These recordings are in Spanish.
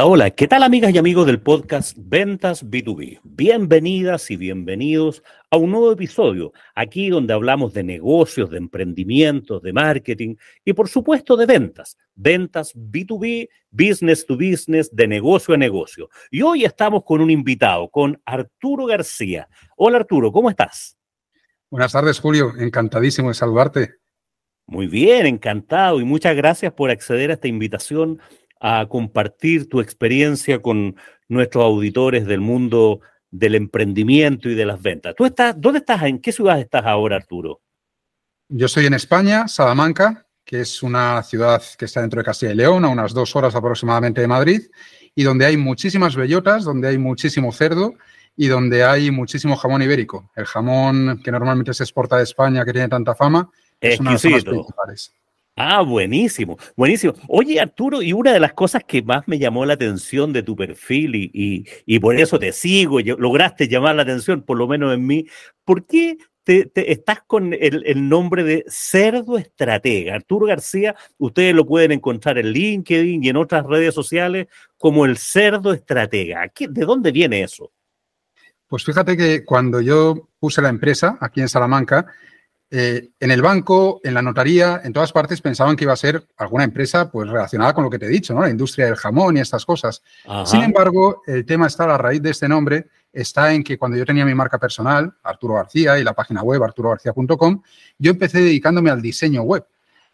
Hola, hola, ¿qué tal amigas y amigos del podcast Ventas B2B? Bienvenidas y bienvenidos a un nuevo episodio, aquí donde hablamos de negocios, de emprendimientos, de marketing y por supuesto de ventas. Ventas B2B, business to business, de negocio a negocio. Y hoy estamos con un invitado, con Arturo García. Hola Arturo, ¿cómo estás? Buenas tardes, Julio. Encantadísimo de saludarte. Muy bien, encantado y muchas gracias por acceder a esta invitación a compartir tu experiencia con nuestros auditores del mundo del emprendimiento y de las ventas. ¿Tú estás, dónde estás? ¿En qué ciudad estás ahora, Arturo? Yo estoy en España, Salamanca, que es una ciudad que está dentro de Castilla y León, a unas dos horas aproximadamente de Madrid, y donde hay muchísimas bellotas, donde hay muchísimo cerdo y donde hay muchísimo jamón ibérico. El jamón que normalmente se exporta de España, que tiene tanta fama, es una de las principales. Ah, buenísimo, buenísimo. Oye, Arturo, y una de las cosas que más me llamó la atención de tu perfil y, y, por eso te sigo, y lograste llamar la atención, por lo menos en mí, ¿por qué te, estás con el, el, nombre de Cerdo Estratega? Arturo García, ustedes lo pueden encontrar en LinkedIn y en otras redes sociales como el Cerdo Estratega. ¿De dónde viene eso? Pues fíjate que cuando yo puse la empresa aquí en Salamanca, eh, en el banco, en la notaría, en todas partes pensaban que iba a ser alguna empresa pues relacionada con lo que te he dicho, ¿no? La industria del jamón y estas cosas. Sin embargo, el tema está, la raíz de este nombre está en que cuando yo tenía mi marca personal, Arturo García, y la página web arturogarcía.com, yo empecé dedicándome al diseño web.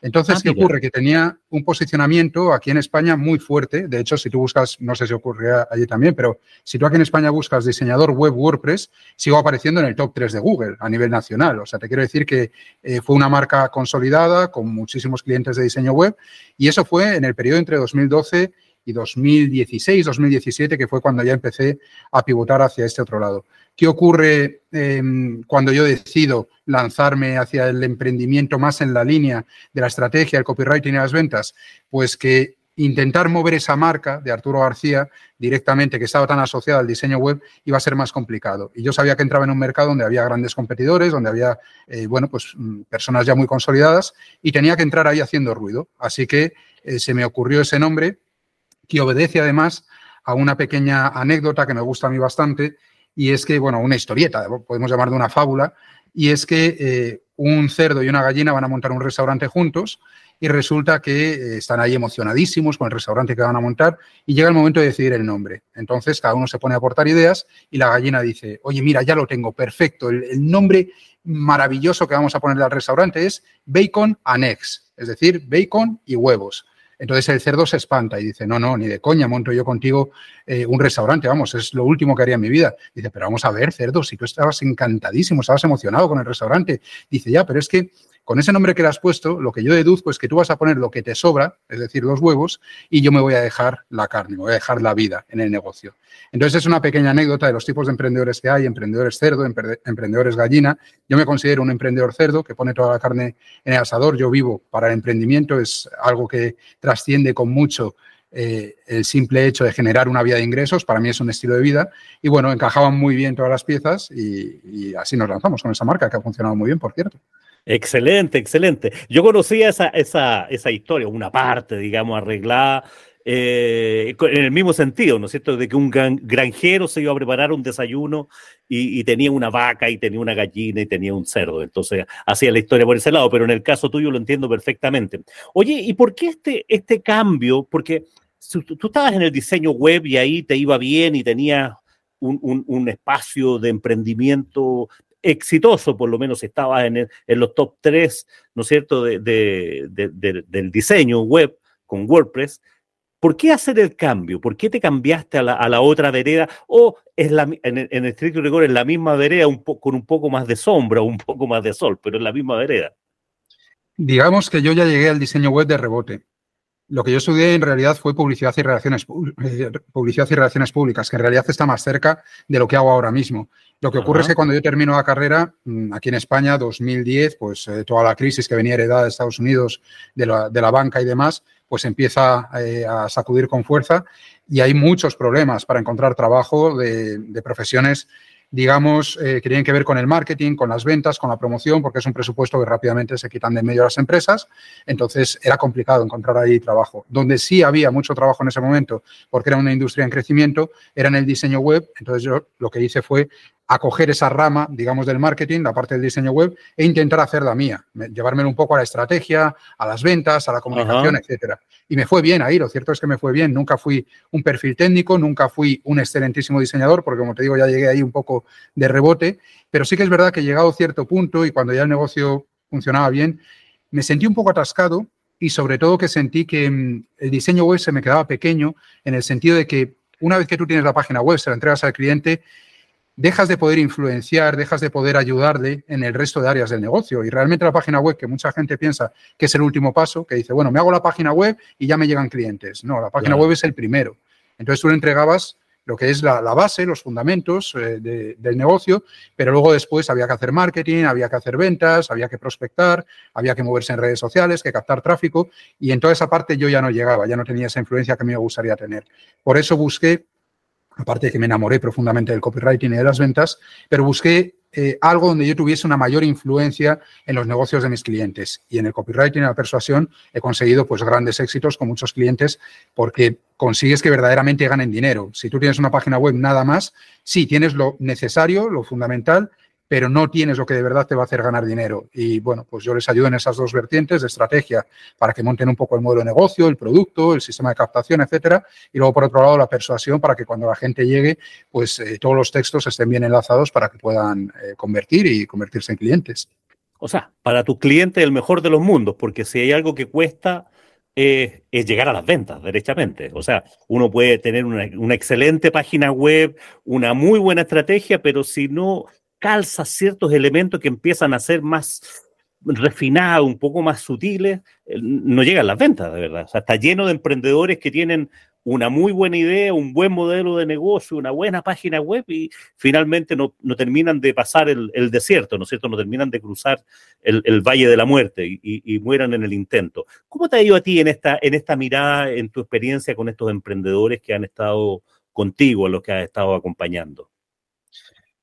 Entonces, ah, ¿qué ocurre? Que tenía un posicionamiento aquí en España muy fuerte. De hecho, si tú buscas, no sé si ocurre allí también, pero si tú aquí en España buscas diseñador web WordPress, sigo apareciendo en el top 3 de Google a nivel nacional. O sea, te quiero decir que eh, fue una marca consolidada con muchísimos clientes de diseño web y eso fue en el periodo entre 2012 y 2016, 2017, que fue cuando ya empecé a pivotar hacia este otro lado. ¿Qué ocurre em, cuando yo decido lanzarme hacia el emprendimiento más en la línea de la estrategia, el copywriting y las ventas? Pues que intentar mover esa marca de Arturo García directamente, que estaba tan asociada al diseño web, iba a ser más complicado. Y yo sabía que entraba en un mercado donde había grandes competidores, donde había, eh, bueno, pues mm, personas ya muy consolidadas y tenía que entrar ahí haciendo ruido. Así que eh, se me ocurrió ese nombre que obedece además a una pequeña anécdota que me gusta a mí bastante y es que, bueno, una historieta, podemos llamar de una fábula, y es que eh, un cerdo y una gallina van a montar un restaurante juntos y resulta que eh, están ahí emocionadísimos con el restaurante que van a montar y llega el momento de decidir el nombre. Entonces cada uno se pone a aportar ideas y la gallina dice, oye, mira, ya lo tengo, perfecto, el, el nombre maravilloso que vamos a ponerle al restaurante es Bacon Annex, es decir, bacon y huevos. Entonces el cerdo se espanta y dice, no, no, ni de coña monto yo contigo eh, un restaurante, vamos, es lo último que haría en mi vida. Dice, pero vamos a ver, cerdo, si tú estabas encantadísimo, estabas emocionado con el restaurante. Dice, ya, pero es que con ese nombre que le has puesto, lo que yo deduzco es que tú vas a poner lo que te sobra, es decir, los huevos, y yo me voy a dejar la carne, me voy a dejar la vida en el negocio. Entonces es una pequeña anécdota de los tipos de emprendedores que hay, emprendedores cerdo, emprendedores gallina. Yo me considero un emprendedor cerdo que pone toda la carne en el asador. Yo vivo para el emprendimiento, es algo que trasciende con mucho eh, el simple hecho de generar una vía de ingresos, para mí es un estilo de vida. Y bueno, encajaban muy bien todas las piezas y, y así nos lanzamos con esa marca que ha funcionado muy bien, por cierto. Excelente, excelente. Yo conocía esa, esa, esa historia, una parte, digamos, arreglada eh, en el mismo sentido, ¿no es cierto? De que un granjero se iba a preparar un desayuno y, tenía una vaca y tenía una gallina y tenía un cerdo. Entonces, hacía la historia por ese lado, pero en el caso tuyo lo entiendo perfectamente. Oye, ¿y por qué este, este cambio? Porque tú, tú estabas en el diseño web y ahí te iba bien y tenías un, un, espacio de emprendimiento exitoso, por lo menos estabas en, en los top 3, ¿no es cierto?, de, de, del diseño web con WordPress. ¿Por qué hacer el cambio? ¿Por qué te cambiaste a la, a la otra vereda? ¿O es la, en, en estricto rigor es la misma vereda un con un poco más de sombra, un poco más de sol, pero es la misma vereda? Digamos que yo ya llegué al diseño web de rebote. Lo que yo estudié en realidad fue publicidad y relaciones, eh, publicidad y relaciones públicas, que en realidad está más cerca de lo que hago ahora mismo. Lo que ocurre es que cuando yo termino la carrera, mm, aquí en España, 2010, pues eh, toda la crisis que venía heredada de Estados Unidos, de la, de la banca y demás, pues empieza eh, a sacudir con fuerza y hay muchos problemas para encontrar trabajo de, de profesiones digamos, eh, que tienen que ver con el marketing, con las ventas, con la promoción, porque es un presupuesto que rápidamente se quitan de en medio las empresas. Entonces, era complicado encontrar ahí trabajo. Donde sí había mucho trabajo en ese momento, porque era una industria en crecimiento, era en el diseño web. Entonces, yo lo que hice fue acoger esa rama, digamos, del marketing, la parte del diseño web, e intentar hacer la mía, llevármelo un poco a la estrategia, a las ventas, a la comunicación, etcétera. Y me fue bien ahí, lo cierto es que me fue bien. Nunca fui un perfil técnico, nunca fui un excelentísimo diseñador, porque como te digo, ya llegué ahí un poco de rebote, pero sí que es verdad que llegado a cierto punto y cuando ya el negocio funcionaba bien, me sentí un poco atascado y sobre todo que sentí que mm, el diseño web se me quedaba pequeño en el sentido de que una vez que tú tienes la página web, se la entregas al cliente, dejas de poder influenciar, dejas de poder ayudarle en el resto de áreas del negocio. Y realmente la página web, que mucha gente piensa que es el último paso, que dice, bueno, me hago la página web y ya me llegan clientes. No, la página web es el primero. Entonces tú le entregabas lo que es la, base, los fundamentos eh, del negocio, pero luego después había que hacer marketing, había que hacer ventas, había que prospectar, había que moverse en redes sociales, que captar tráfico, y en toda esa parte yo ya no llegaba, ya no tenía esa influencia que a mí me gustaría tener. Por eso busqué aparte de que me enamoré profundamente del copywriting y de las ventas, pero busqué eh, algo donde yo tuviese una mayor influencia en los negocios de mis clientes. Y en el copywriting y la persuasión he conseguido pues grandes éxitos con muchos clientes porque consigues que verdaderamente ganen dinero. Si tú tienes una página web nada más, sí, tienes lo necesario, lo fundamental, pero no tienes lo que de verdad te va a hacer ganar dinero. Y bueno, pues yo les ayudo en esas dos vertientes de estrategia para que monten un poco el modelo de negocio, el producto, el sistema de captación, etcétera. Y luego, por otro lado, la persuasión para que cuando la gente llegue, pues eh, todos los textos estén bien enlazados para que puedan eh, convertir y convertirse en clientes. O sea, para tu cliente el mejor de los mundos, porque si hay algo que cuesta es llegar a las ventas, derechamente. O sea, uno puede tener una, una, excelente página web, una muy buena estrategia, pero si no calza ciertos elementos que empiezan a ser más refinados, un poco más sutiles, eh, no llegan las ventas, de verdad. O sea, está lleno de emprendedores que tienen una muy buena idea, un buen modelo de negocio, una buena página web y finalmente no, terminan de pasar el, desierto, ¿no es cierto? No terminan de cruzar el, valle de la muerte y, y, mueran en el intento. ¿Cómo te ha ido a ti en esta, en esta mirada, en tu experiencia con estos emprendedores que han estado contigo, a los que has estado acompañando?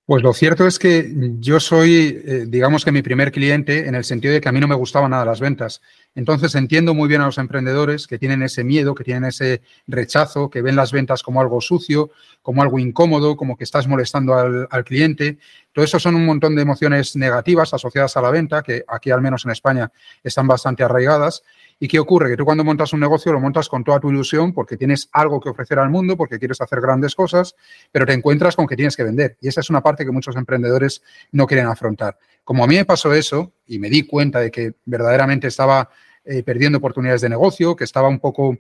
Pues lo cierto es que yo soy, eh, digamos que mi primer cliente en el sentido de que a mí no me gustaban nada las ventas. Entonces entiendo muy bien a los emprendedores que tienen ese miedo, que tienen ese rechazo, que ven las ventas como algo sucio, como algo incómodo, como que estás molestando al, al cliente. Todo eso son un montón de emociones negativas asociadas a la venta, que aquí al menos en España están bastante arraigadas. ¿Y qué ocurre? Que tú cuando montas un negocio lo montas con toda tu ilusión porque tienes algo que ofrecer al mundo, porque quieres hacer grandes cosas, pero te encuentras con que tienes que vender. Y esa es una parte que muchos emprendedores no quieren afrontar. Como a mí me pasó eso y me di cuenta de que verdaderamente estaba eh, perdiendo oportunidades de negocio, que estaba un poco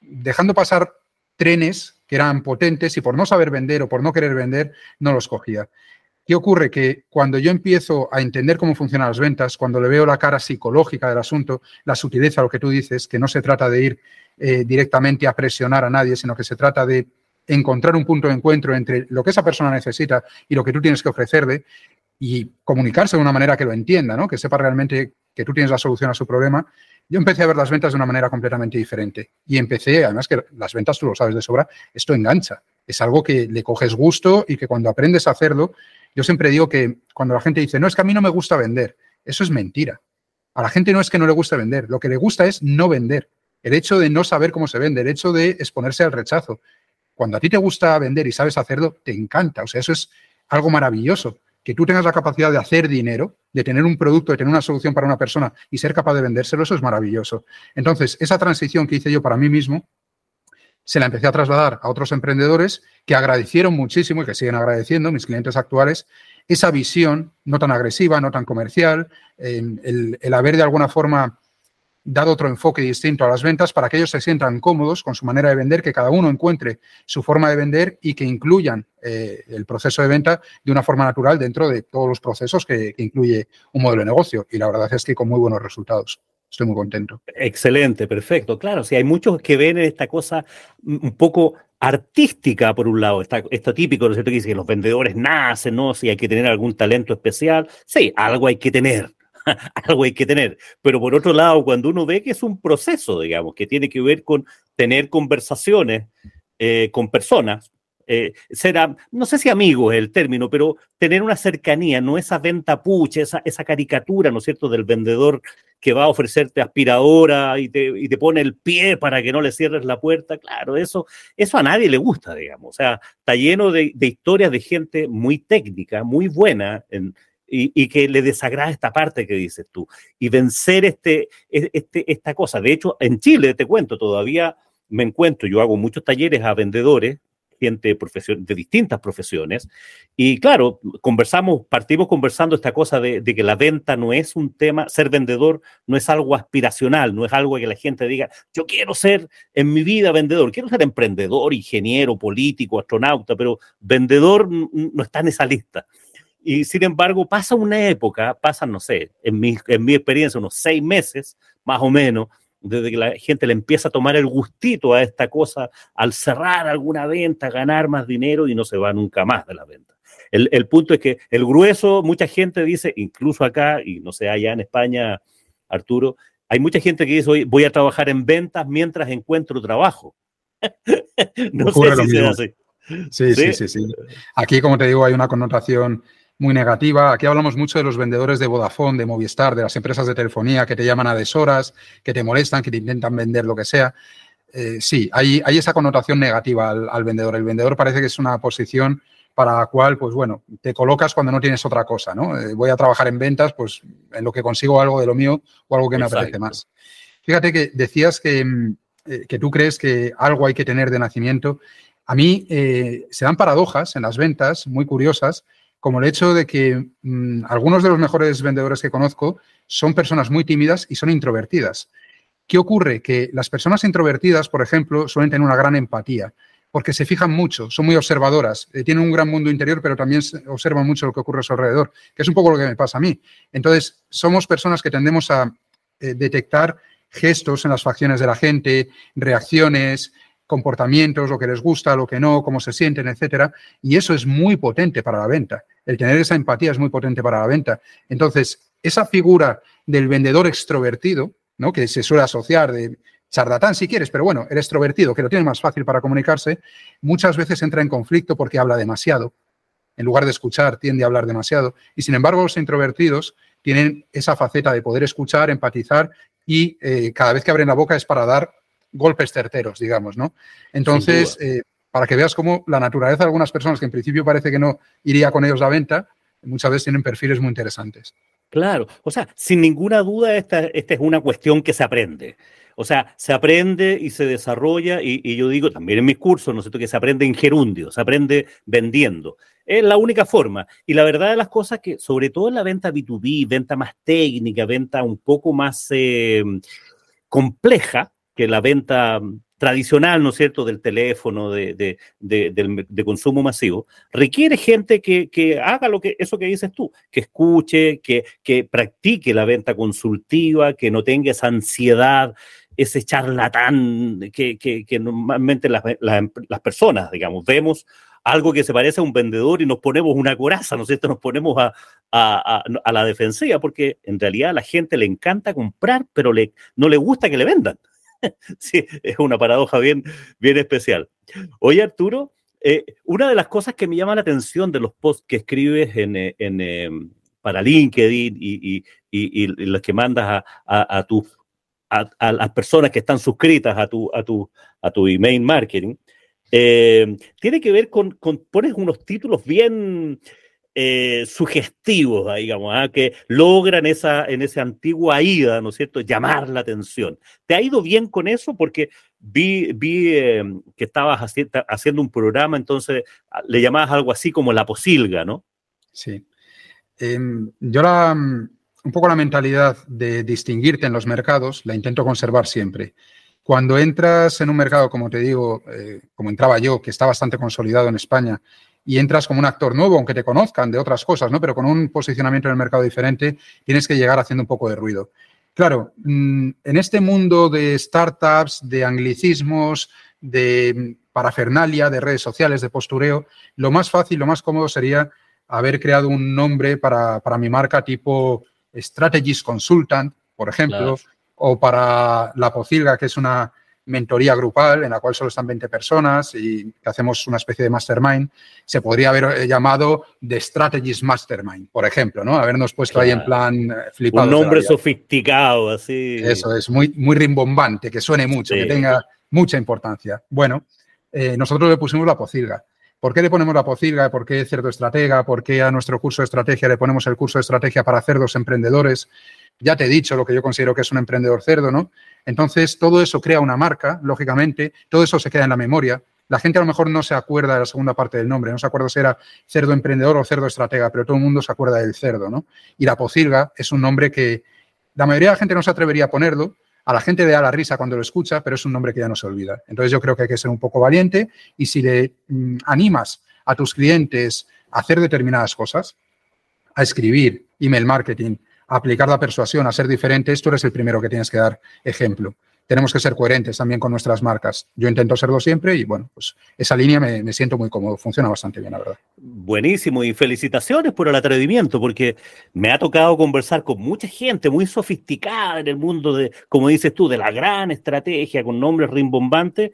dejando pasar trenes que eran potentes y por no saber vender o por no querer vender, no los cogía. ¿Qué ocurre? Que cuando yo empiezo a entender cómo funcionan las ventas, cuando le veo la cara psicológica del asunto, la sutileza, lo que tú dices, que no se trata de ir eh, directamente a presionar a nadie, sino que se trata de encontrar un punto de encuentro entre lo que esa persona necesita y lo que tú tienes que ofrecerle y comunicarse de una manera que lo entienda, ¿no? que sepa realmente que tú tienes la solución a su problema, yo empecé a ver las ventas de una manera completamente diferente. Y empecé, además que las ventas, tú lo sabes de sobra, esto engancha. Es algo que le coges gusto y que cuando aprendes a hacerlo, yo siempre digo que cuando la gente dice, no, es que a mí no me gusta vender, eso es mentira. A la gente no es que no le guste vender, lo que le gusta es no vender. El hecho de no saber cómo se vende, el hecho de exponerse al rechazo. Cuando a ti te gusta vender y sabes hacerlo, te encanta. O sea, eso es algo maravilloso. Que tú tengas la capacidad de hacer dinero, de tener un producto, de tener una solución para una persona y ser capaz de vendérselo, eso es maravilloso. Entonces, esa transición que hice yo para mí mismo, se la empecé a trasladar a otros emprendedores que agradecieron muchísimo y que siguen agradeciendo, mis clientes actuales, esa visión no tan agresiva, no tan comercial, el, haber de alguna forma dado otro enfoque distinto a las ventas para que ellos se sientan cómodos con su manera de vender, que cada uno encuentre su forma de vender y que incluyan eh, el proceso de venta de una forma natural dentro de todos los procesos que incluye un modelo de negocio. Y la verdad es que con muy buenos resultados. Estoy muy contento. Excelente, perfecto. Claro, si hay muchos que ven esta cosa un poco artística, por un lado, está, esto típico, ¿no es cierto? Que dice que los vendedores nacen, ¿no? Si hay que tener algún talento especial. Sí, algo hay que tener, algo hay que tener. Pero por otro lado, cuando uno ve que es un proceso, digamos, que tiene que ver con tener conversaciones eh, con personas, eh, ser, no sé si amigo es el término, pero tener una cercanía, no esa venta pucha, esa, esa caricatura, ¿no es cierto?, del vendedor que va a ofrecerte aspiradora y te, y te, pone el pie para que no le cierres la puerta. Claro, eso, eso a nadie le gusta, digamos. O sea, está lleno de, de historias de gente muy técnica, muy buena en, y, que le desagrada esta parte que dices tú. Y vencer este, e, este, esta cosa. De hecho, en Chile, te cuento, todavía me encuentro, yo hago muchos talleres a vendedores, gente de distintas profesiones, y claro, conversamos, partimos conversando esta cosa de, que la venta no es un tema, ser vendedor no es algo aspiracional, no es algo que la gente diga, yo quiero ser en mi vida vendedor, quiero ser emprendedor, ingeniero, político, astronauta, pero vendedor no está en esa lista. Y sin embargo, pasa una época, pasa, no sé, en mi, en mi experiencia, unos seis meses, más o menos, desde que la gente le empieza a tomar el gustito a esta cosa, al cerrar alguna venta, ganar más dinero y no se va nunca más de la venta. El, el punto es que el grueso, mucha gente dice, incluso acá, y no sé, allá en España, Arturo, hay mucha gente que dice, hoy voy a trabajar en ventas mientras encuentro trabajo. no sé si sea así. sí, sí, sí, sí. Aquí, como te digo, hay una connotación muy negativa. Aquí hablamos mucho de los vendedores de Vodafone, de Movistar, de las empresas de telefonía que te llaman a deshoras, que te molestan, que te intentan vender lo que sea. Eh, sí, hay, hay, esa connotación negativa al, vendedor. El vendedor parece que es una posición para la cual, pues bueno, te colocas cuando no tienes otra cosa, ¿no? Eh, voy a trabajar en ventas, pues en lo que consigo algo de lo mío o algo que me apetece más. Fíjate que decías que, mm, eh, que, tú crees que algo hay que tener de nacimiento. A mí se dan paradojas en las ventas muy curiosas como el hecho de que mm, algunos de los mejores vendedores que conozco son personas muy tímidas y son introvertidas. ¿Qué ocurre? Que las personas introvertidas, por ejemplo, suelen tener una gran empatía, porque se fijan mucho, son muy observadoras, eh, tienen un gran mundo interior, pero también observan mucho lo que ocurre a su alrededor, que es un poco lo que me pasa a mí. Entonces, somos personas que tendemos a eh, detectar gestos en las facciones de la gente, reacciones, comportamientos, lo que les gusta, lo que no, cómo se sienten, etcétera. Y eso es muy potente para la venta. El tener esa empatía es muy potente para la venta. Entonces, esa figura del vendedor extrovertido, ¿no? que se suele asociar de charlatán si quieres, pero bueno, el extrovertido, que lo tiene más fácil para comunicarse, muchas veces entra en conflicto porque habla demasiado. En lugar de escuchar, tiende a hablar demasiado. Y sin embargo, los introvertidos tienen esa faceta de poder escuchar, empatizar y eh, cada vez que abren la boca es para dar golpes certeros, digamos, ¿no? Entonces, eh, para que veas cómo la naturaleza de algunas personas que en principio parece que no iría con ellos a venta, muchas veces tienen perfiles muy interesantes. Claro, o sea, sin ninguna duda esta, esta es una cuestión que se aprende. O sea, se aprende y se desarrolla, y, yo digo también en mis cursos, ¿no es cierto?, que se aprende en gerundio, se aprende vendiendo. Es la única forma. Y la verdad de las cosas que, sobre todo en la venta B2B, venta más técnica, venta un poco más eh, compleja, que la venta tradicional, ¿no es cierto?, del teléfono, de, de, consumo masivo, requiere gente que, haga lo que, eso que dices tú, que escuche, que, que practique la venta consultiva, que no tenga esa ansiedad, ese charlatán que, que normalmente las, las, personas, digamos, vemos algo que se parece a un vendedor y nos ponemos una coraza, ¿no es cierto? Nos ponemos a, a, a, la defensiva porque en realidad a la gente le encanta comprar, pero le, no le gusta que le vendan. sí, es una paradoja bien, bien especial. Oye, Arturo, eh, una de las cosas que me llama la atención de los posts que escribes en, eh, en, em, para LinkedIn y, y, y, los que mandas a, a, a, las personas que están suscritas a tu, a tu, a tu email marketing, eh, tiene que ver con, con, pones unos títulos bien eh, sugestivos, digamos, ¿ah? que logran esa, en esa antigua ida, ¿no es cierto?, llamar la atención. ¿Te ha ido bien con eso? Porque vi, vi em, que estabas haciendo un programa, entonces ah, le llamabas algo así como la posilga, ¿no? Sí. Em, yo la, mm, un poco la mentalidad de distinguirte en los mercados la intento conservar siempre. Cuando entras en un mercado, como te digo, eh, como entraba yo, que está bastante consolidado en España, y entras como un actor nuevo, aunque te conozcan de otras cosas, ¿no? Pero con un posicionamiento en el mercado diferente, tienes que llegar haciendo un poco de ruido. Claro, mm, en este mundo de startups, de anglicismos, de parafernalia, de redes sociales, de postureo, lo más fácil, lo más cómodo sería haber creado un nombre para, mi marca tipo Strategies Consultant, por ejemplo, o para La Pocilga, que es una mentoría grupal en la cual solo están 20 personas y hacemos una especie de mastermind, se podría haber eh, llamado The Strategist Mastermind, por ejemplo, ¿no? Habernos puesto ahí en plan eh, flipado. Un nombre sofisticado, así. Eso es, muy, muy rimbombante, que suene mucho, que tenga mucha importancia. Bueno, eh, nosotros le pusimos la pocilga. ¿Por qué le ponemos la pocilga? ¿Por qué cerdo estratega? ¿Por qué a nuestro curso de estrategia le ponemos el curso de estrategia para cerdos emprendedores? Ya te he dicho lo que yo considero que es un emprendedor cerdo, ¿no? Entonces, todo eso crea una marca, lógicamente, todo eso se queda en la memoria. La gente a lo mejor no se acuerda de la segunda parte del nombre, no se acuerda si era cerdo emprendedor o cerdo estratega, pero todo el mundo se acuerda del cerdo, ¿no? Y la pocilga es un nombre que la mayoría de la gente no se atrevería a ponerlo, a la gente le da la risa cuando lo escucha, pero es un nombre que ya no se olvida. Entonces yo creo que hay que ser un poco valiente y si le mm, animas a tus clientes a hacer determinadas cosas, a escribir, email marketing, aplicar la persuasión, a ser diferentes, tú eres el primero que tienes que dar ejemplo tenemos que ser coherentes también con nuestras marcas. Yo intento serlo siempre y bueno, pues esa línea me, siento muy cómodo, funciona bastante bien, la verdad. Buenísimo y felicitaciones por el atrevimiento, porque me ha tocado conversar con mucha gente muy sofisticada en el mundo de, como dices tú, de la gran estrategia con nombres rimbombantes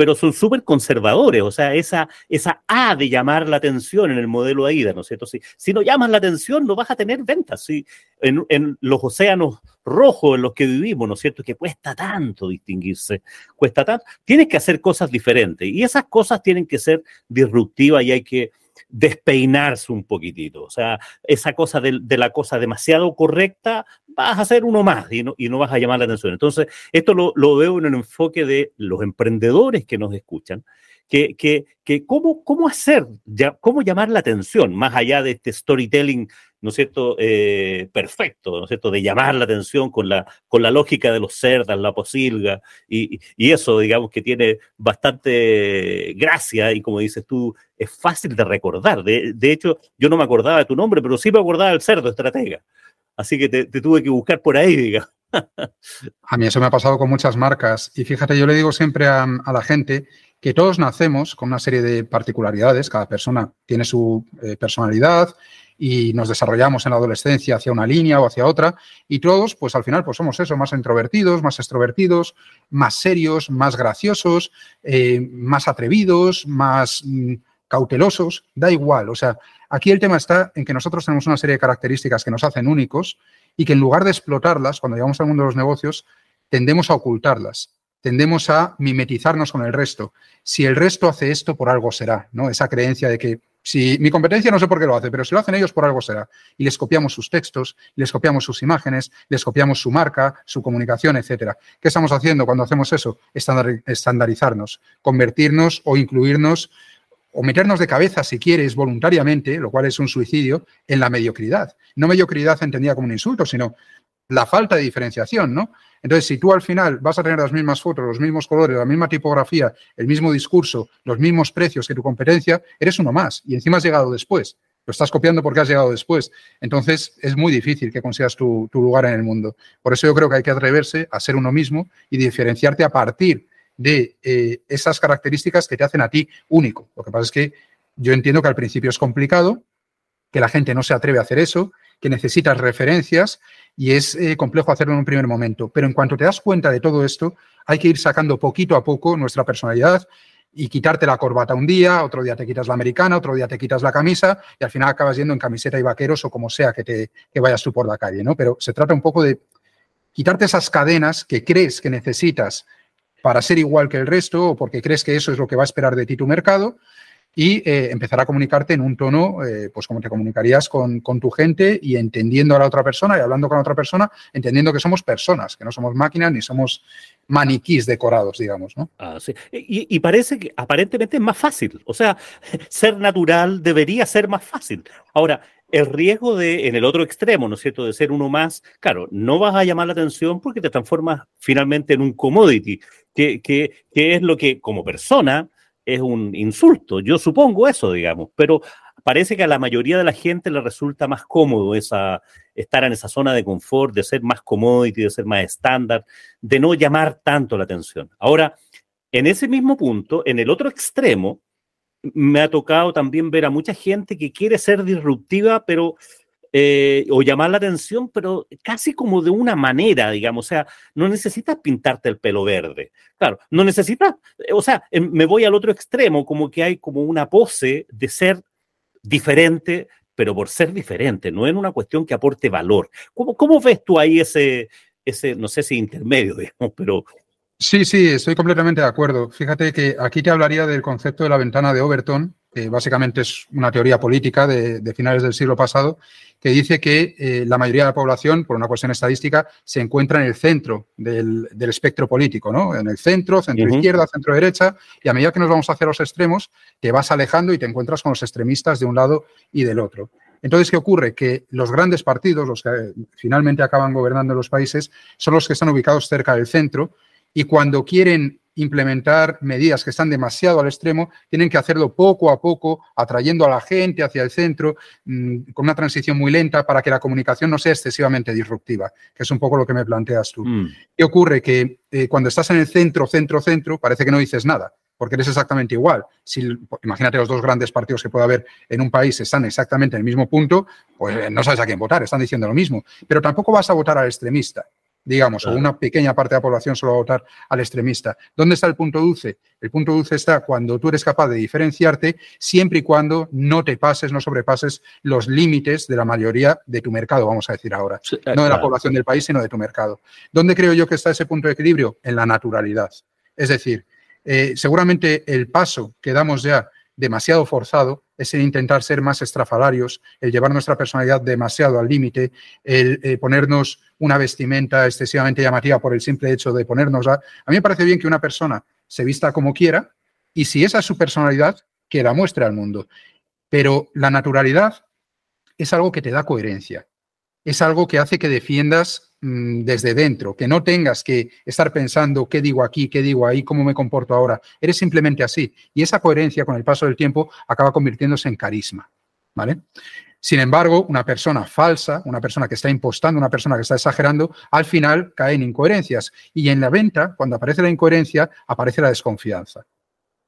pero son súper conservadores, o sea, esa, esa A de llamar la atención en el modelo AIDA, ¿no es cierto? Si, si no llamas la atención, no vas a tener ventas. ¿sí? En, en, los océanos rojos en los que vivimos, ¿no es cierto? Que cuesta tanto distinguirse, cuesta tanto. Tienes que hacer cosas diferentes y esas cosas tienen que ser disruptivas y hay que despeinarse un poquitito. O sea, esa cosa de, la cosa demasiado correcta, vas a hacer uno más y no, y no vas a llamar la atención. Entonces, esto lo, lo veo en el enfoque de los emprendedores que nos escuchan, que, que, que cómo, cómo hacer, ya, cómo llamar la atención, más allá de este storytelling ¿no es cierto?, eh, perfecto, ¿no es cierto?, de llamar la atención con la, con la lógica de los cerdas, la posilga, y, y, eso, digamos, que tiene bastante gracia y como dices tú, es fácil de recordar. De, de hecho, yo no me acordaba de tu nombre, pero sí me acordaba del cerdo estratega. Así que te, tuve que buscar por ahí, digamos. A mí eso me ha pasado con muchas marcas. Y fíjate, yo le digo siempre a, a la gente que todos nacemos con una serie de particularidades, cada persona tiene su eh, personalidad, y nos desarrollamos en la adolescencia hacia una línea o hacia otra y todos, pues al final, pues somos eso, más introvertidos, más extrovertidos, más serios, más graciosos, eh, más atrevidos, más mm, cautelosos, da igual. O sea, aquí el tema está en que nosotros tenemos una serie de características que nos hacen únicos y que en lugar de explotarlas, cuando llegamos al mundo de los negocios, tendemos a ocultarlas tendemos a mimetizarnos con el resto. Si el resto hace esto, por algo será, ¿no? Esa creencia de que si mi competencia no sé por qué lo hace, pero si lo hacen ellos por algo será. Y les copiamos sus textos, les copiamos sus imágenes, les copiamos su marca, su comunicación, etcétera. ¿Qué estamos haciendo cuando hacemos eso? Estandarizarnos, convertirnos o incluirnos o meternos de cabeza, si quieres, voluntariamente, lo cual es un suicidio, en la mediocridad. No mediocridad entendida como un insulto, sino la falta de diferenciación, ¿no? Entonces, si tú al final vas a tener las mismas fotos, los mismos colores, la misma tipografía, el mismo discurso, los mismos precios que tu competencia, eres uno más y encima has llegado después. Lo estás copiando porque has llegado después. Entonces, es muy difícil que consigas tu, lugar en el mundo. Por eso yo creo que hay que atreverse a ser uno mismo y diferenciarte a partir de eh, esas características que te hacen a ti único. Lo que pasa es que yo entiendo que al principio es complicado, que la gente no se atreve a hacer eso, que necesitas referencias y es eh, complejo hacerlo en un primer momento. Pero en cuanto te das cuenta de todo esto, hay que ir sacando poquito a poco nuestra personalidad y quitarte la corbata un día, otro día te quitas la americana, otro día te quitas la camisa y al final acabas yendo en camiseta y vaqueros o como sea que, te, que vayas tú por la calle, ¿no? Pero se trata un poco de quitarte esas cadenas que crees que necesitas para ser igual que el resto o porque crees que eso es lo que va a esperar de ti tu mercado y eh, empezar a comunicarte en un tono, eh, pues como te comunicarías con, tu gente y entendiendo a la otra persona y hablando con la otra persona, entendiendo que somos personas, que no somos máquinas ni somos maniquís decorados, digamos, ¿no? Ah, sí. y, y, parece que aparentemente es más fácil. O sea, ser natural debería ser más fácil. Ahora, el riesgo de, en el otro extremo, ¿no es cierto?, de ser uno más, claro, no vas a llamar la atención porque te transformas finalmente en un commodity, que, que, que es lo que como persona es un insulto. Yo supongo eso, digamos, pero parece que a la mayoría de la gente le resulta más cómodo esa, estar en esa zona de confort, de ser más commodity, de ser más estándar, de no llamar tanto la atención. Ahora, en ese mismo punto, en el otro extremo, me ha tocado también ver a mucha gente que quiere ser disruptiva, pero eh, o llamar la atención, pero casi como de una manera, digamos, o sea, no necesitas pintarte el pelo verde, claro, no necesitas, eh, o sea, em, me voy al otro extremo, como que hay como una pose de ser diferente, pero por ser diferente, no es una cuestión que aporte valor. ¿Cómo, cómo ves tú ahí ese, ese, no sé si intermedio, digamos, pero Sí, sí, estoy completamente de acuerdo. Fíjate que aquí te hablaría del concepto de la ventana de Overton, que básicamente es una teoría política de, finales del siglo pasado, que dice que eh, la mayoría de la población, por una cuestión estadística, se encuentra en el centro del, espectro político, ¿no? En el centro, centro izquierda, centro derecha, y a medida que nos vamos hacia los extremos, te vas alejando y te encuentras con los extremistas de un lado y del otro. Entonces, ¿qué ocurre? Que los grandes partidos, los que finalmente acaban gobernando los países, son los que están ubicados cerca del centro y cuando quieren implementar medidas que están demasiado al extremo, tienen que hacerlo poco a poco, atrayendo a la gente hacia el centro, mm, con una transición muy lenta para que la comunicación no sea excesivamente disruptiva, que es un poco lo que me planteas tú. Mm. ¿Qué ocurre? Que eh, cuando estás en el centro, centro, centro, parece que no dices nada, porque eres exactamente igual. Si, imagínate los dos grandes partidos que puede haber en un país están exactamente en el mismo punto, pues eh, no sabes a quién votar, están diciendo lo mismo. Pero tampoco vas a votar al extremista digamos, o una pequeña parte de la población solo va a votar al extremista. ¿Dónde está el punto dulce? El punto dulce está cuando tú eres capaz de diferenciarte siempre y cuando no te pases, no sobrepases los límites de la mayoría de tu mercado, vamos a decir ahora. no de la población del país, sino de tu mercado. ¿Dónde creo yo que está ese punto de equilibrio? En la naturalidad. Es decir, eh, seguramente el paso que damos ya demasiado forzado es el intentar ser más estrafalarios, el llevar nuestra personalidad demasiado al límite, el eh, ponernos una vestimenta excesivamente llamativa por el simple hecho de ponernos A mí me parece bien que una persona se vista como quiera y si esa es su personalidad, que la muestre al mundo. Pero la naturalidad es algo que te da coherencia, es algo que hace que defiendas Mm, desde dentro, que no tengas que estar pensando qué digo aquí, qué digo ahí, cómo me comporto ahora. Eres simplemente así. Y esa coherencia con el paso del tiempo acaba convirtiéndose en carisma. ¿Vale? Sin embargo, una persona falsa, una persona que está impostando, una persona que está exagerando, al final cae en incoherencias. Y en la venta, cuando aparece la incoherencia, aparece la desconfianza.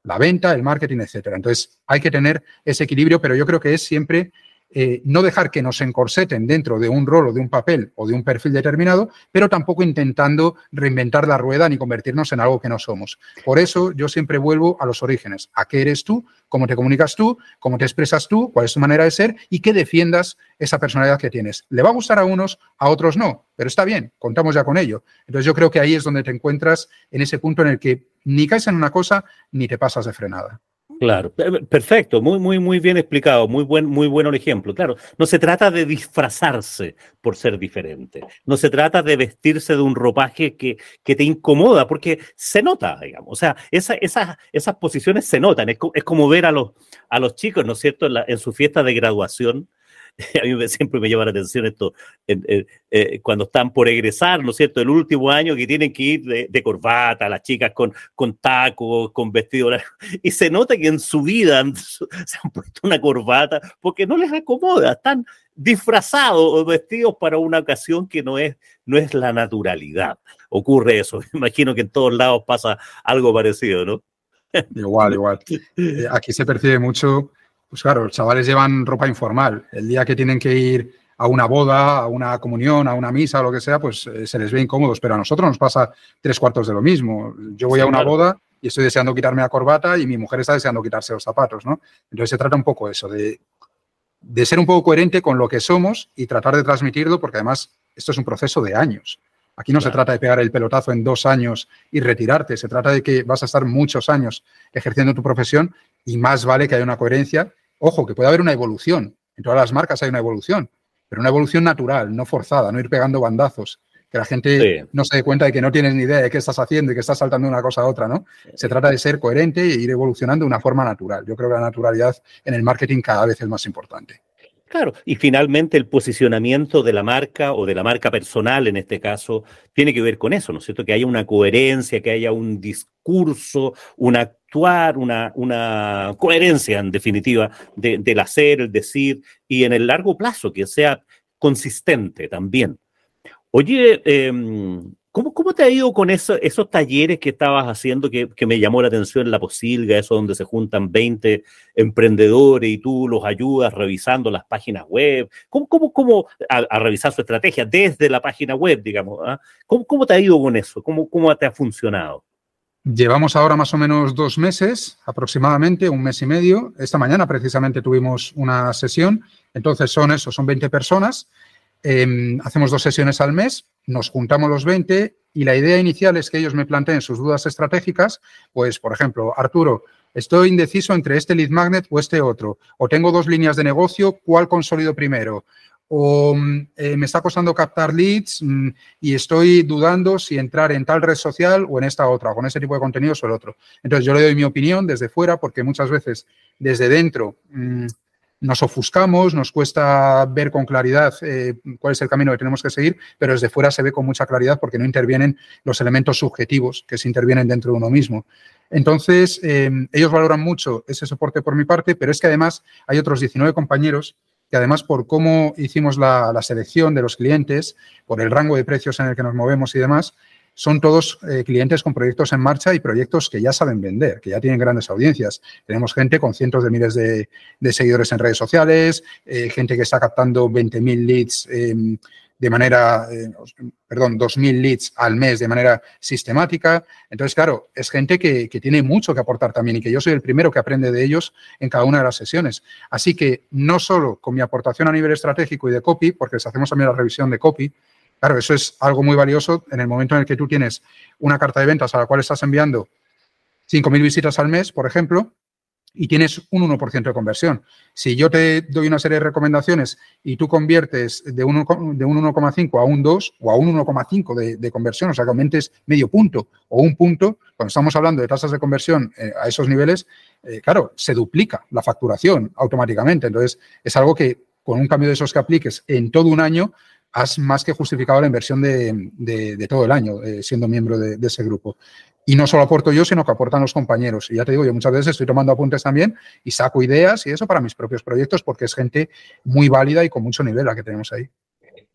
La venta, el marketing, etcétera. Entonces, hay que tener ese equilibrio, pero yo creo que es siempre eh, no dejar que nos encorseten dentro de un rol o de un papel o de un perfil determinado, pero tampoco intentando reinventar la rueda ni convertirnos en algo que no somos. Por eso yo siempre vuelvo a los orígenes, a qué eres tú, cómo te comunicas tú, cómo te expresas tú, cuál es tu manera de ser y que defiendas esa personalidad que tienes. Le va a gustar a unos, a otros no, pero está bien, contamos ya con ello. Entonces yo creo que ahí es donde te encuentras en ese punto en el que ni caes en una cosa ni te pasas de frenada. Claro, perfecto, muy, muy, muy bien explicado, muy buen, muy bueno el ejemplo. Claro, no se trata de disfrazarse por ser diferente, no se trata de vestirse de un ropaje que, que te incomoda, porque se nota, digamos, o sea, esa, esas posiciones se notan, es, como ver a los, a los chicos, ¿no es cierto?, en su fiesta de graduación, a mí siempre me llama la atención esto, eh, cuando están por egresar, ¿no es cierto?, el último año que tienen que ir de, corbata, las chicas con, con tacos, con vestidos, y se nota que en su vida se han puesto una corbata porque no les acomoda, están disfrazados o vestidos para una ocasión que no es, no es la naturalidad. Ocurre eso, imagino que en todos lados pasa algo parecido, ¿no? Igual, igual. Eh, aquí se percibe mucho pues claro, los chavales llevan ropa informal. El día que tienen que ir a una boda, a una comunión, a una misa, o lo que sea, pues eh, se les ve incómodos. Pero a nosotros nos pasa tres cuartos de lo mismo. Yo voy a una boda y estoy deseando quitarme la corbata y mi mujer está deseando quitarse los zapatos, ¿no? Entonces se trata un poco de eso, de, de ser un poco coherente con lo que somos y tratar de transmitirlo, porque además esto es un proceso de años. Aquí no se trata de pegar el pelotazo en dos años y retirarte, se trata de que vas a estar muchos años ejerciendo tu profesión y más vale que haya una coherencia Ojo, que puede haber una evolución. En todas las marcas hay una evolución, pero una evolución natural, no forzada, no ir pegando bandazos. Que la gente no se dé cuenta de que no tienes ni idea de qué estás haciendo y que estás saltando de una cosa a otra, ¿no? Se trata de ser coherente e ir evolucionando de una forma natural. Yo creo que la naturalidad en el marketing cada vez es más importante. Claro, y finalmente el posicionamiento de la marca o de la marca personal en este caso tiene que ver con eso, ¿no es cierto? Que haya una coherencia, que haya un discurso, un actuar, una, una coherencia en definitiva del hacer, el decir y en el largo plazo que sea consistente también. Oye, em, ¿Cómo, ¿Cómo, te ha ido con eso, esos talleres que estabas haciendo que, que, me llamó la atención la posilga, eso donde se juntan 20 emprendedores y tú los ayudas revisando las páginas web? ¿Cómo, cómo, cómo a, revisar su estrategia desde la página web, digamos? ¿ah? ¿Cómo, ¿Cómo, te ha ido con eso? ¿Cómo, ¿Cómo te ha funcionado? Llevamos ahora más o menos dos meses, aproximadamente un mes y medio. Esta mañana precisamente tuvimos una sesión. Entonces son eso, son 20 personas. Eh, hacemos dos sesiones al mes nos juntamos los 20 y la idea inicial es que ellos me planteen sus dudas estratégicas, pues, por ejemplo, Arturo, estoy indeciso entre este lead magnet o este otro, o tengo dos líneas de negocio, ¿cuál consolido primero? O mm, eh, me está costando captar leads mm, y estoy dudando si entrar en tal red social o en esta otra, con ese tipo de contenidos o el otro. Entonces, yo le doy mi opinión desde fuera, porque muchas veces desde dentro mm, nos ofuscamos, nos cuesta ver con claridad eh, cuál es el camino que tenemos que seguir, pero desde fuera se ve con mucha claridad porque no intervienen los elementos subjetivos que se intervienen dentro de uno mismo. Entonces, eh, ellos valoran mucho ese soporte por mi parte, pero es que además hay otros 19 compañeros que además por cómo hicimos la selección de los clientes, por el rango de precios en el que nos movemos y demás, son todos eh, clientes con proyectos en marcha y proyectos que ya saben vender, que ya tienen grandes audiencias. Tenemos gente con cientos de miles de, seguidores en redes sociales, eh, gente que está captando 20.000 leads em, de manera, eh, perdón, 2.000 leads al mes de manera sistemática. Entonces, claro, es gente que, que, tiene mucho que aportar también y que yo soy el primero que aprende de ellos en cada una de las sesiones. Así que no solo con mi aportación a nivel estratégico y de copy, porque les hacemos también la revisión de copy, Claro, eso es algo muy valioso en el momento en el que tú tienes una carta de ventas a la cual estás enviando 5.000 visitas al mes, por ejemplo, y tienes un 1% de conversión. Si yo te doy una serie de recomendaciones y tú conviertes de un, de un 1,5 a un 2 o a un 1,5 de, de, conversión, o sea, que aumentes medio punto o un punto, cuando estamos hablando de tasas de conversión eh, a esos niveles, eh, claro, se duplica la facturación automáticamente. Entonces, es algo que con un cambio de esos que apliques en todo un año, has más que justificado la inversión de, todo el año eh, siendo miembro de, ese grupo. Y no solo aporto yo, sino que aportan los compañeros. Y ya te digo, yo muchas veces estoy tomando apuntes también y saco ideas y eso para mis propios proyectos porque es gente muy válida y con mucho nivel la que tenemos ahí.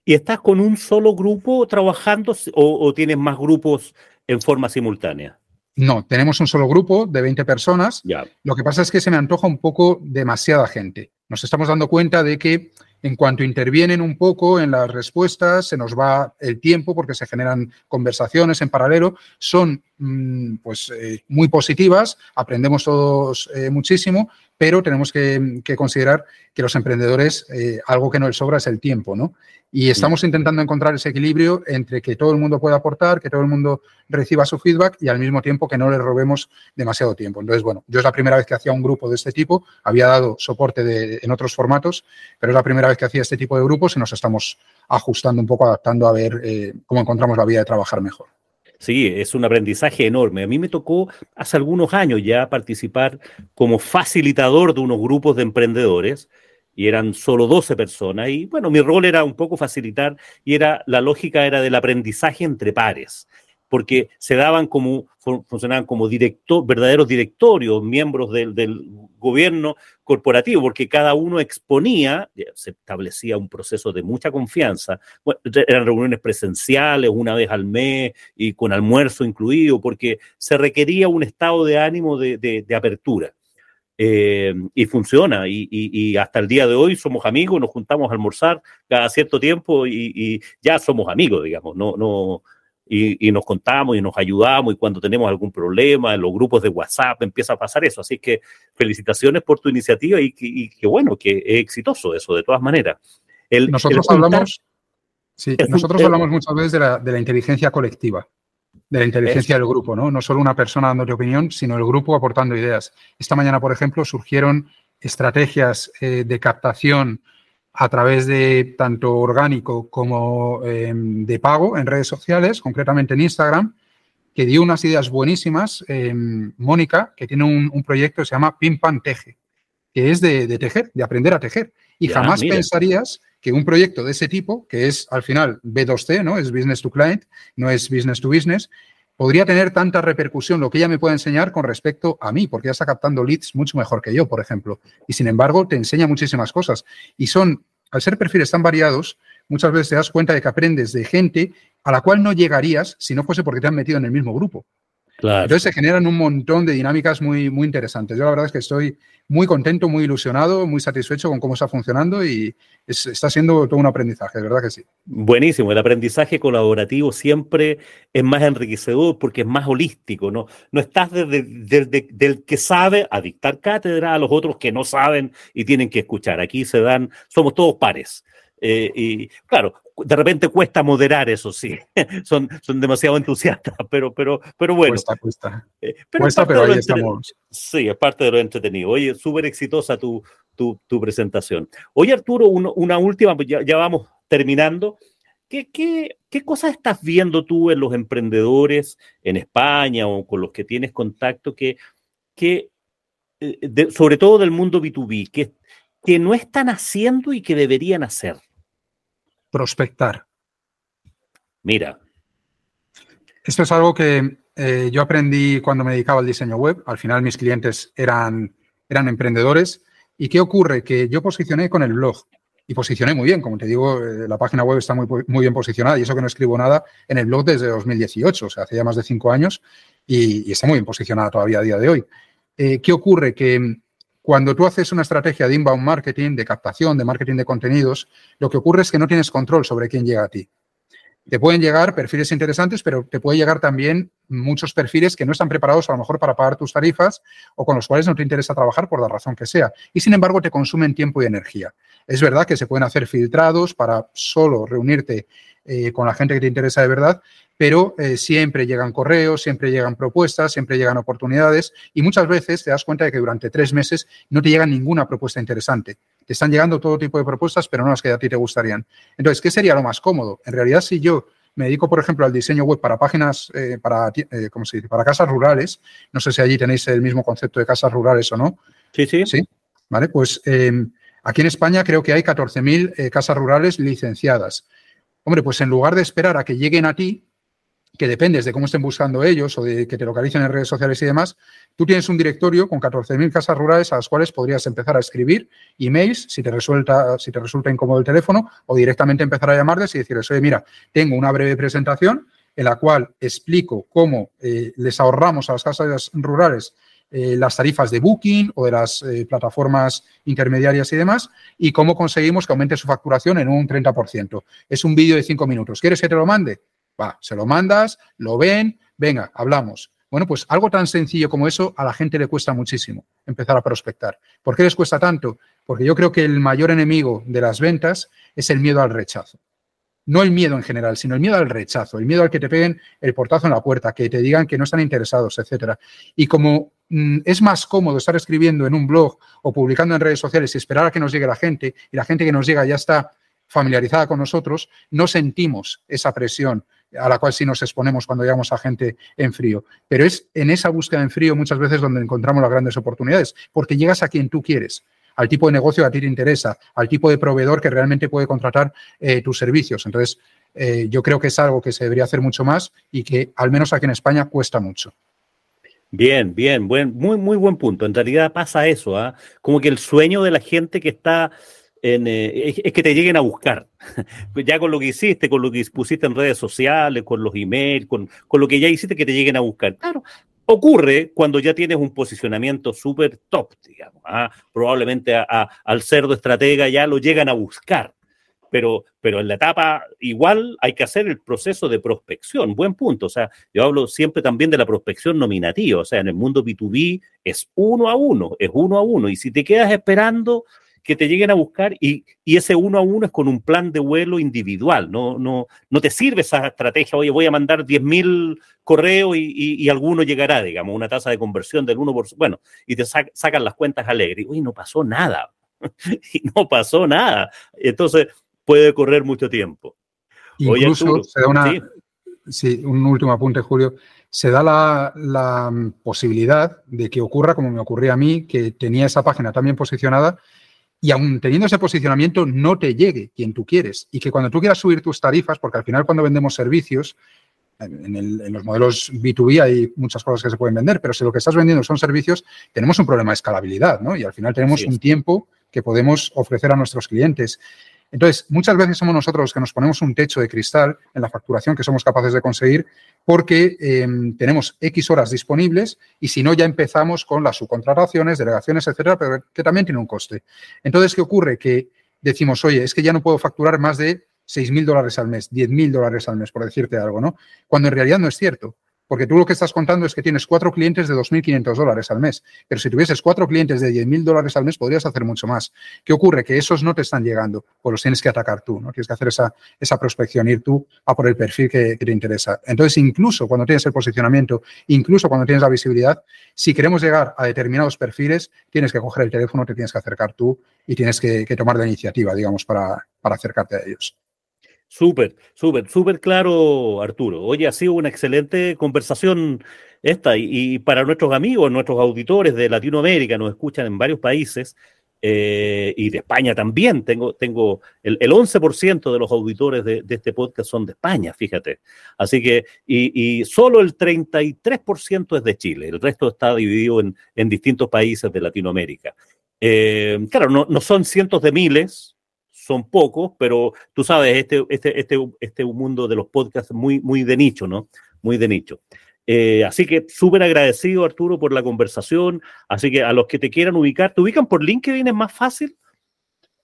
¿Y estás con un solo grupo trabajando o, tienes más grupos en forma simultánea? No, tenemos un solo grupo de 20 personas. Ya. Lo que pasa es que se me antoja un poco demasiada gente. Nos estamos dando cuenta de que en cuanto intervienen un poco en las respuestas, se nos va el tiempo porque se generan conversaciones en paralelo. Son mm, pues, eh, muy positivas, aprendemos todos eh, muchísimo, pero tenemos que, considerar que los emprendedores, eh, algo que no les sobra es el tiempo, ¿no? Y estamos intentando encontrar ese equilibrio entre que todo el mundo pueda aportar, que todo el mundo reciba su feedback y al mismo tiempo que no le robemos demasiado tiempo. Entonces, bueno, yo es la primera vez que hacía un grupo de este tipo, había dado soporte en otros formatos, pero es la primera vez que hacía este tipo de grupos y nos estamos ajustando un poco, adaptando a ver eh, cómo encontramos la vía de trabajar mejor. Sí, es un aprendizaje enorme. A mí me tocó hace algunos años ya participar como facilitador de unos grupos de emprendedores y eran solo 12 personas. Y bueno, mi rol era un poco facilitar y era la lógica era del aprendizaje entre pares, porque se daban como, funcionaban como director, verdaderos directorios, miembros del, gobierno corporativo, porque cada uno exponía, se establecía un proceso de mucha confianza. eran reuniones presenciales una vez al mes y con almuerzo incluido, porque se requería un estado de ánimo de, de apertura. Eh, y funciona. Y, hasta el día de hoy somos amigos, nos juntamos a almorzar cada cierto tiempo y, ya somos amigos, digamos. No, no, y, nos contamos y nos ayudamos y cuando tenemos algún problema en los grupos de WhatsApp empieza a pasar eso. Así que felicitaciones por tu iniciativa y que bueno, que es exitoso eso de todas maneras. nosotros hablamos, sí, nosotros hablamos muchas veces de la, de la inteligencia colectiva de la inteligencia del grupo, ¿no? No solo una persona dándote opinión, sino el grupo aportando ideas. Esta mañana, por ejemplo, surgieron estrategias eh, de captación a través de tanto orgánico como em, de pago en redes sociales, concretamente en Instagram, que dio unas ideas buenísimas. Em, Mónica, que tiene un, proyecto que se llama Pim Pam Teje, que es de, tejer, de aprender a tejer. Y jamás pensarías que un proyecto de ese tipo, que es al final B2C, ¿no? Es business to client, no es business to business, podría tener tanta repercusión lo que ella me puede enseñar con respecto a mí, porque ella está captando leads mucho mejor que yo, por ejemplo. Y sin embargo, te enseña muchísimas cosas. Y son, al ser perfiles tan variados, muchas veces te das cuenta de que aprendes de gente a la cual no llegarías si no fuese porque te han metido en el mismo grupo. Entonces se generan un montón de dinámicas muy, muy interesantes. Yo la verdad es que estoy muy contento, muy ilusionado, muy satisfecho con cómo está funcionando y está siendo todo un aprendizaje, de verdad que sí. Buenísimo, el aprendizaje colaborativo siempre es más enriquecedor porque es más holístico, ¿no? No estás desde, del que sabe a dictar cátedra a los otros que no saben y tienen que escuchar. Aquí se dan, somos todos pares. Eh, y claro, de repente cuesta moderar eso, sí. son, son demasiado entusiastas, pero, pero, pero bueno. Cuesta, cuesta. Eh, pero cuesta, pero ahí estamos. Sí, es parte de lo entretenido. Oye, súper exitosa tu, tu, tu, presentación. Oye, Arturo, una última, pues ya, ya, vamos terminando. ¿Qué, ¿Qué, qué, cosas estás viendo tú en los emprendedores en España o con los que tienes contacto que, que eh, sobre todo del mundo B2B, que, que no están haciendo y que deberían hacer? Prospectar. Mira. Esto es algo que eh, yo aprendí cuando me dedicaba al diseño web. Al final mis clientes eran, eran emprendedores. ¿Y qué ocurre? Que yo posicioné con el blog y posicioné muy bien. Como te digo, eh, la página web está muy, muy bien posicionada y eso que no escribo nada en el blog desde 2018, o sea, hace ya más de cinco años y, está muy bien posicionada todavía a día de hoy. Eh, ¿Qué ocurre? Que cuando tú haces una estrategia de inbound marketing, de captación, de marketing de contenidos, lo que ocurre es que no tienes control sobre quién llega a ti. Te pueden llegar perfiles interesantes, pero te puede llegar también muchos perfiles que no están preparados a lo mejor para pagar tus tarifas o con los cuales no te interesa trabajar por la razón que sea. Y sin embargo te consumen tiempo y energía. Es verdad que se pueden hacer filtrados para solo reunirte eh, con la gente que te interesa de verdad, pero eh, siempre llegan correos, siempre llegan propuestas, siempre llegan oportunidades y muchas veces te das cuenta de que durante tres meses no te llega ninguna propuesta interesante. Te están llegando todo tipo de propuestas, pero no las que a ti te gustarían. Entonces, ¿qué sería lo más cómodo? En realidad, si yo me dedico, por ejemplo, al diseño web para páginas, eh, para, ¿cómo se dice? para casas rurales, no sé si allí tenéis el mismo concepto de casas rurales o no. Sí, sí. Sí, vale, pues aquí en España creo que hay 14.000 casas rurales licenciadas. Hombre, pues en lugar de esperar a que lleguen a ti, que dependes de cómo estén buscando ellos o de que te localicen en redes sociales y demás, tú tienes un directorio con 14.000 casas rurales a las cuales podrías empezar a escribir emails si te, resulta, si te resulta incómodo el teléfono o directamente empezar a llamarles y decirles, oye, mira, tengo una breve presentación en la cual explico cómo eh, les ahorramos a las casas rurales eh, las tarifas de Booking o de las eh, plataformas intermediarias y demás, y cómo conseguimos que aumente su facturación en un 30%. Es un vídeo de cinco minutos. ¿Quieres que te lo mande? Va, se lo mandas, lo ven, venga, hablamos. Bueno, pues algo tan sencillo como eso a la gente le cuesta muchísimo empezar a prospectar. ¿Por qué les cuesta tanto? Porque yo creo que el mayor enemigo de las ventas es el miedo al rechazo. No el miedo en general, sino el miedo al rechazo, el miedo al que te peguen el portazo en la puerta, que te digan que no están interesados, etcétera. Y como Mm, es más cómodo estar escribiendo en un blog o publicando en redes sociales y esperar a que nos llegue la gente y la gente que nos llega ya está familiarizada con nosotros, no sentimos esa presión a la cual sí nos exponemos cuando llegamos a gente en frío. Pero es en esa búsqueda en frío muchas veces donde encontramos las grandes oportunidades, porque llegas a quien tú quieres, al tipo de negocio que a ti te interesa, al tipo de proveedor que realmente puede contratar eh, tus servicios. Entonces, eh, yo creo que es algo que se debería hacer mucho más y que al menos aquí en España cuesta mucho. Bien, bien, buen, muy, muy buen punto. En realidad pasa eso, ¿ah? Como que el sueño de la gente que está en, eh, es, que te lleguen a buscar. ya con lo que hiciste, con lo que pusiste en redes sociales, con los emails, con, con lo que ya hiciste, que te lleguen a buscar. Claro, ocurre cuando ya tienes un posicionamiento súper top, digamos. ¿ah? Probablemente al cerdo estratega ya lo llegan a buscar pero, pero en la etapa igual hay que hacer el proceso de prospección. Buen punto. O sea, yo hablo siempre también de la prospección nominativa. O sea, en el mundo B2B es uno a uno, es uno a uno. Y si te quedas esperando que te lleguen a buscar y, y ese uno a uno es con un plan de vuelo individual. No, no, no te sirve esa estrategia, oye, voy a mandar 10.000 correos y, y, y, alguno llegará, digamos, una tasa de conversión del 1%. Bueno, y te sacan las cuentas alegres. Oye, no pasó nada. y no pasó nada. Entonces, puede correr mucho tiempo. Incluso se da una, sí. un último apunte, Julio. Se da la, posibilidad de que ocurra como me ocurría a mí, que tenía esa página también posicionada y aún teniendo ese posicionamiento no te llegue quien tú quieres. Y que cuando tú quieras subir tus tarifas, porque al final cuando vendemos servicios, en, los modelos B2B hay muchas cosas que se pueden vender, pero si lo que estás vendiendo son servicios, tenemos un problema de escalabilidad, ¿no? Y al final tenemos un tiempo que podemos ofrecer a nuestros clientes. Entonces, muchas veces somos nosotros los que nos ponemos un techo de cristal en la facturación que somos capaces de conseguir porque em, tenemos X horas disponibles y si no ya empezamos con las subcontrataciones, delegaciones, etcétera, pero que también tiene un coste. Entonces, ¿qué ocurre? Que decimos, oye, es que ya no puedo facturar más de 6.000 dólares al mes, 10.000 dólares al mes, por decirte algo, ¿no? Cuando en realidad no es cierto. Porque tú lo que estás contando es que tienes cuatro clientes de 2.500 dólares al mes. Pero si tuvieses cuatro clientes de 10.000 dólares al mes, podrías hacer mucho más. ¿Qué ocurre? Que esos no te están llegando, pues los tienes que atacar tú, ¿no? Tienes que hacer esa, esa prospección, ir tú a por el perfil que, te interesa. Entonces, incluso cuando tienes el posicionamiento, incluso cuando tienes la visibilidad, si queremos llegar a determinados perfiles, tienes que coger el teléfono, te tienes que acercar tú y tienes que, tomar la iniciativa, digamos, para, para acercarte a ellos. Súper, súper, súper claro, Arturo. Oye, ha sido una excelente conversación esta y, para nuestros amigos, nuestros auditores de Latinoamérica, nos escuchan en varios países eh, y de España también. Tengo, tengo el, 11% de los auditores de, este podcast son de España, fíjate. Así que, y, solo el 33% es de Chile, el resto está dividido en, distintos países de Latinoamérica. Eh, claro, no son cientos de miles, son pocos, pero tú sabes, este, este, este, este mundo de los podcasts muy, muy de nicho, ¿no? Muy de nicho. Eh, así que súper agradecido, Arturo, por la conversación. Así que a los que te quieran ubicar, ¿te ubican por LinkedIn? ¿Es más fácil?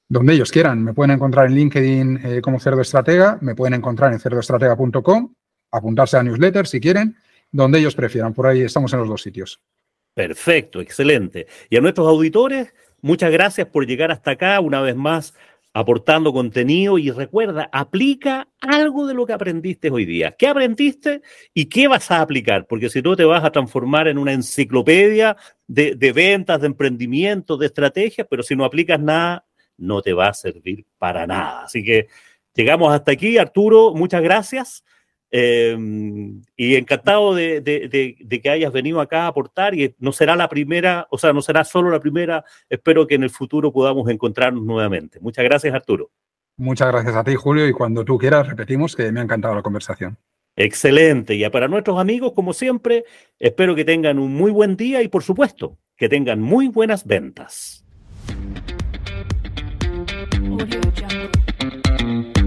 Donde ellos quieran. Me pueden encontrar en LinkedIn eh, como Cerdo Estratega, me pueden encontrar en cerdoestratega.com, apuntarse a newsletter si quieren, donde ellos prefieran. Por ahí estamos en los dos sitios. Perfecto, excelente. Y a nuestros auditores, muchas gracias por llegar hasta acá. Una vez más, aportando contenido y recuerda, aplica algo de lo que aprendiste hoy día. ¿Qué aprendiste y qué vas a aplicar? Porque si no te vas a transformar en una enciclopedia de, ventas, de emprendimiento, de estrategias, pero si no aplicas nada, no te va a servir para nada. Así que llegamos hasta aquí. Arturo, muchas gracias. Em, y encantado de, que hayas venido acá a aportar y no será la primera, o sea, no será solo la primera, espero que en el futuro podamos encontrarnos nuevamente. Muchas gracias, Arturo. Muchas gracias a ti, Julio, y cuando tú quieras, repetimos que me ha encantado la conversación. Excelente. Y para nuestros amigos, como siempre, espero que tengan un muy buen día y, por supuesto, que tengan muy buenas ventas. Audio